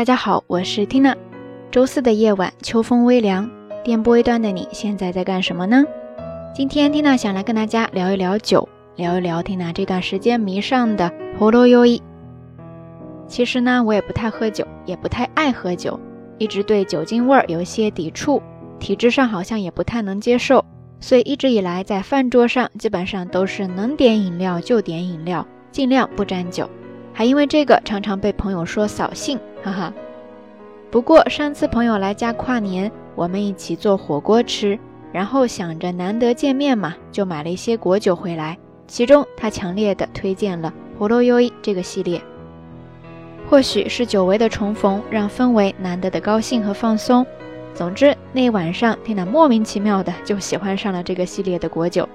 大家好，我是 Tina。周四的夜晚，秋风微凉，电波一端的你现在在干什么呢？今天 Tina 想来跟大家聊一聊酒，聊一聊 Tina 这段时间迷上的 Horoyoi。其实呢，我也不太喝酒，也不太爱喝酒，一直对酒精味儿有一些抵触，体质上好像也不太能接受，所以一直以来在饭桌上基本上都是能点饮料就点饮料，尽量不沾酒。还因为这个常常被朋友说扫兴，哈哈。不过上次朋友来家跨年，我们一起做火锅吃，然后想着难得见面嘛，就买了一些果酒回来。其中他强烈的推荐了 Horoyoi 这个系列。或许是久违的重逢，让氛围难得的高兴和放松。总之那一晚上，Tina 莫名其妙的就喜欢上了这个系列的果酒。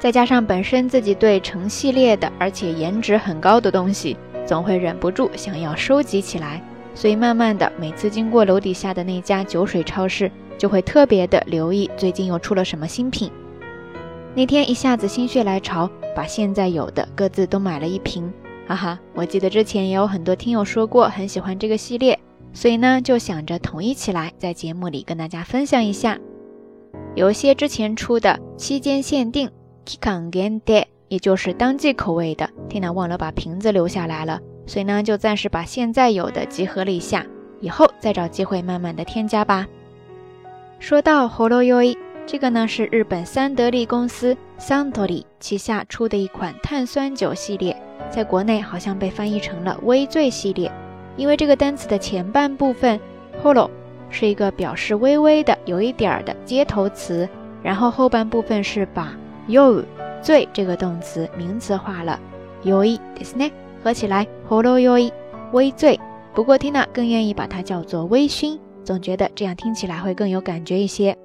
再加上本身自己对成系列的，而且颜值很高的东西，总会忍不住想要收集起来。所以慢慢的，每次经过楼底下的那家酒水超市，就会特别的留意最近又出了什么新品。那天一下子心血来潮，把现在有的各自都买了一瓶。哈哈，我记得之前也有很多听友说过很喜欢这个系列，所以呢就想着统一起来，在节目里跟大家分享一下。有些之前出的期间限定。也就是当季口味的，Tina 忘了把瓶子留下来了，所以呢就暂时把现在有的集合了一下，以后再找机会慢慢的添加吧。说到 Holo Yoi，这个呢是日本三得利公司 Santory 旗下出的一款碳酸酒系列，在国内好像被翻译成了微醉系列，因为这个单词的前半部分 Holo 是一个表示微微的有一点儿的接头词，然后后半部分是把。yo 醉这个动词名词化了，yoi ですね，合起来 horoyoi 微醉。不过 Tina 更愿意把它叫做微醺，总觉得这样听起来会更有感觉一些。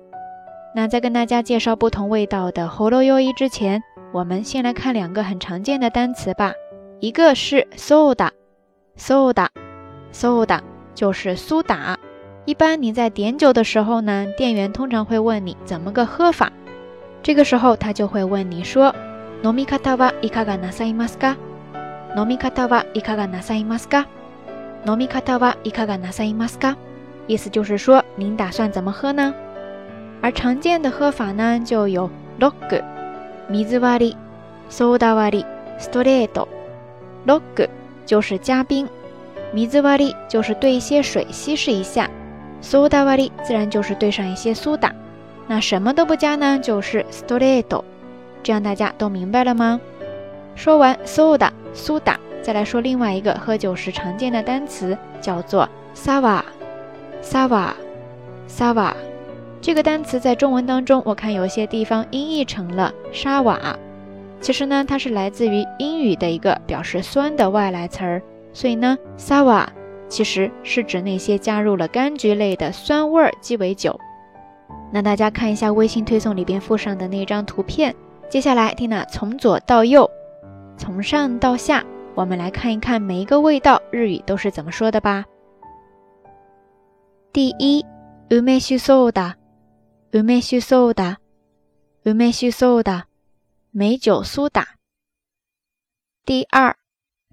那在跟大家介绍不同味道的 horoyoi 之前，我们先来看两个很常见的单词吧。一个是 soda，soda，soda 就是苏打。一般你在点酒的时候呢，店员通常会问你怎么个喝法。 这个时候，他就会问你说：“飲み方はいかがなさいますか？飲み方はいかがなさいますか？飲み方はいかがなさいますか？”意思就是说，您打算怎么喝呢？而常见的喝法呢，就有 log、水割り、ソーダ割り、ストレート。log 就是加冰，水割り就是兑一些水稀释一下，ソーダ割り自然就是兑上一些苏打。 那什么都不加呢，就是 straight，这样大家都明白了吗？说完 soda 苏打，再来说另外一个喝酒时常见的单词，叫做 sava、sava、sava。这个单词在中文当中，我看有些地方音译成了沙瓦，其实呢，它是来自于英语的一个表示酸的外来词儿，所以呢，sava 其实是指那些加入了柑橘类的酸味鸡尾酒。那大家看一下微信推送里边附上的那张图片。接下来，Tina 从左到右，从上到下，我们来看一看每一个味道日语都是怎么说的吧。第一，梅酒苏打，梅酒苏打，梅酒苏打，美酒苏打。第二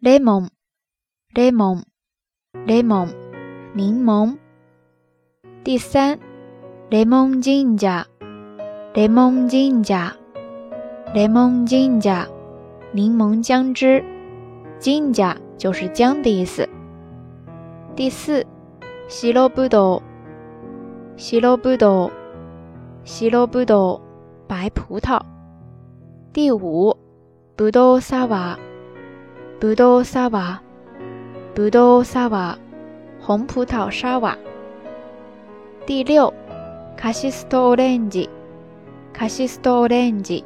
，lemon，lemon，lemon，柠檬。第三。，lemon 金加，lemon 金加，lemon 金加，柠檬姜汁，金加就是姜的意思。第四，西罗布豆，西罗布豆，西罗布豆，白葡萄。第五，葡萄沙瓦，葡萄沙瓦，葡萄沙瓦，红葡萄沙瓦。第六。カシストオレンジ、カシストオレンジ、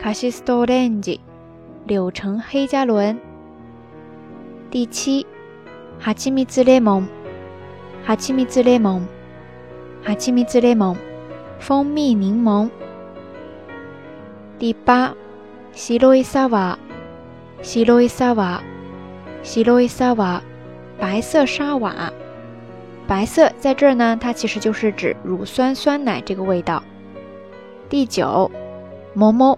カシストオレンジ、柳橙黑加仑。第七，蜂蜜ミツレモン、ハチミツレモン、ハチレモン、蜂蜜柠檬。第八，白いサワ、白いサワ、白いサワ、白色沙瓦。白色在这儿呢，它其实就是指乳酸酸奶这个味道。第九，么么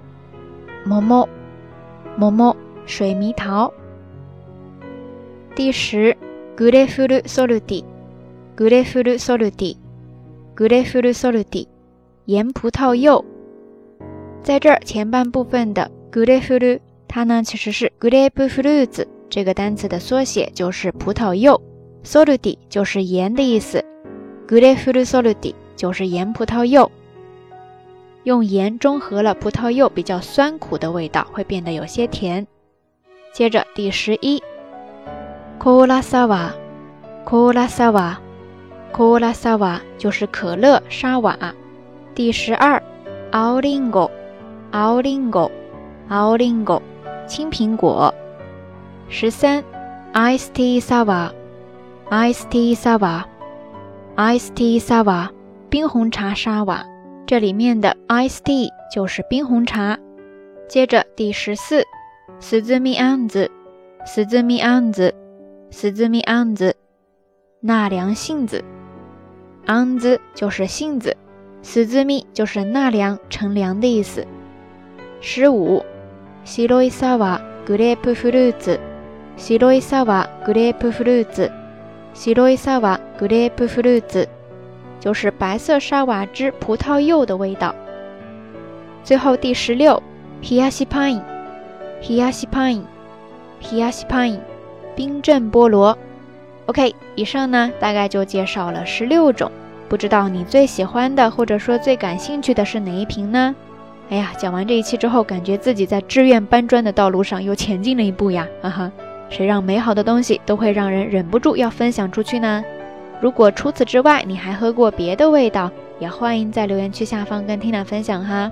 么么么么水蜜桃。第十 グレフルソルティ，グレフルソルティ，グレフルソルティ，盐葡萄柚。在这儿前半部分的グレフル，它呢其实是グレープフルーツ这个单词的缩写，就是葡萄柚。 soluti 就是盐的意思 g r e f u r u soluti 就是盐葡萄柚。用盐中和了葡萄柚比较酸苦的味道，会变得有些甜。接着第十一，cola sava，cola sava，cola sava 就是可乐沙瓦。第十二，aulingo，aulingo，aulingo，青苹果。十三，ice tea sava。ice tea sour、ice tea sour 冰红茶沙瓦。这里面的 ice tea 就是冰红茶。接着第十四，スズミアンズ、スズミアンズ、スズミアンズ，纳凉杏子。アンズ就是杏子，スズミ就是纳凉、乘凉的意思。十五，白いサワーグレープフルーツ、白いサワーグレープフルーツ、 西罗伊萨瓦格列布弗鲁兹，就是白色沙瓦汁葡萄柚的味道。最后第十六，ヒヤシパイン，ヒヤシパイン，ヒヤシパイン，冰镇菠萝。OK，以上呢大概就介绍了十六种，不知道你最喜欢的或者说最感兴趣的是哪一瓶呢？哎呀，讲完这一期之后，感觉自己在志愿搬砖的道路上又前进了一步呀，哈哈。谁让美好的东西都会让人忍不住要分享出去呢？如果除此之外你还喝过别的味道，也欢迎在留言区下方跟 Tina 分享哈。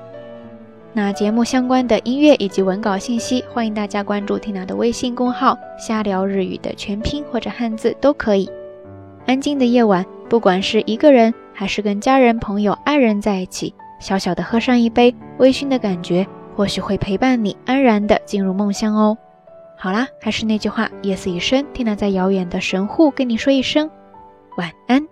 那节目相关的音乐以及文稿信息，欢迎大家关注 Tina 的微信公号“瞎聊日语”的全拼或者汉字都可以。安静的夜晚，不管是一个人还是跟家人、朋友、爱人在一起，小小的喝上一杯微醺的感觉，或许会陪伴你安然的进入梦乡哦。好啦，还是那句话，夜色已深天狼在遥远的神户跟你说一声。晚安。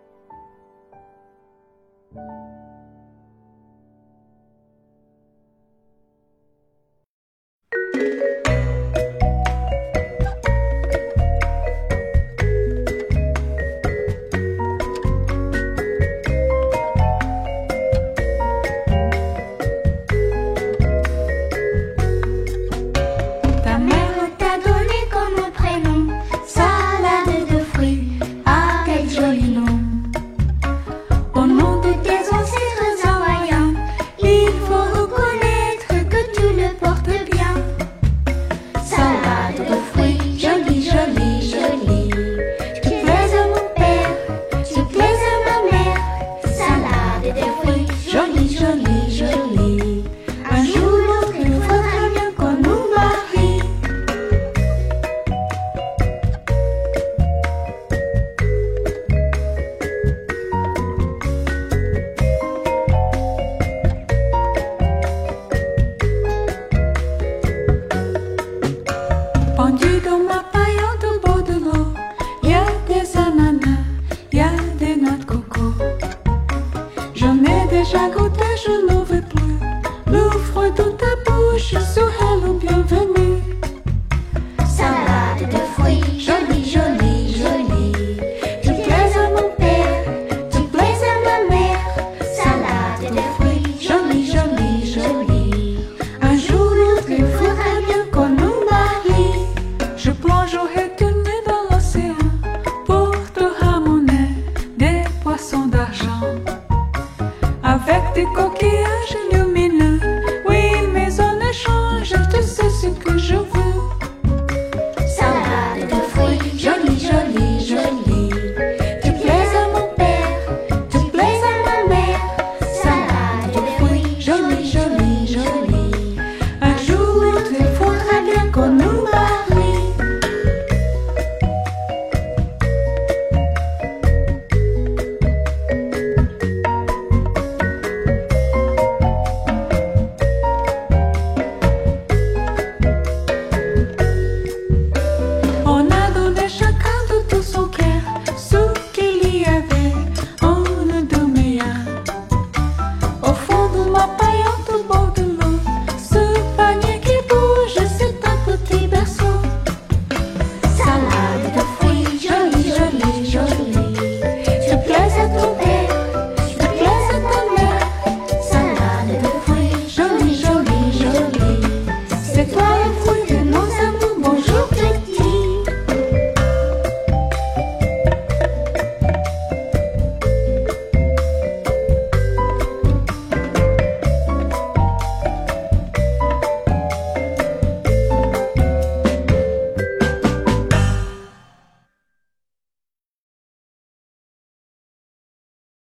chaque goutte, je nous veux plus. L'ouvre dans ta bouche,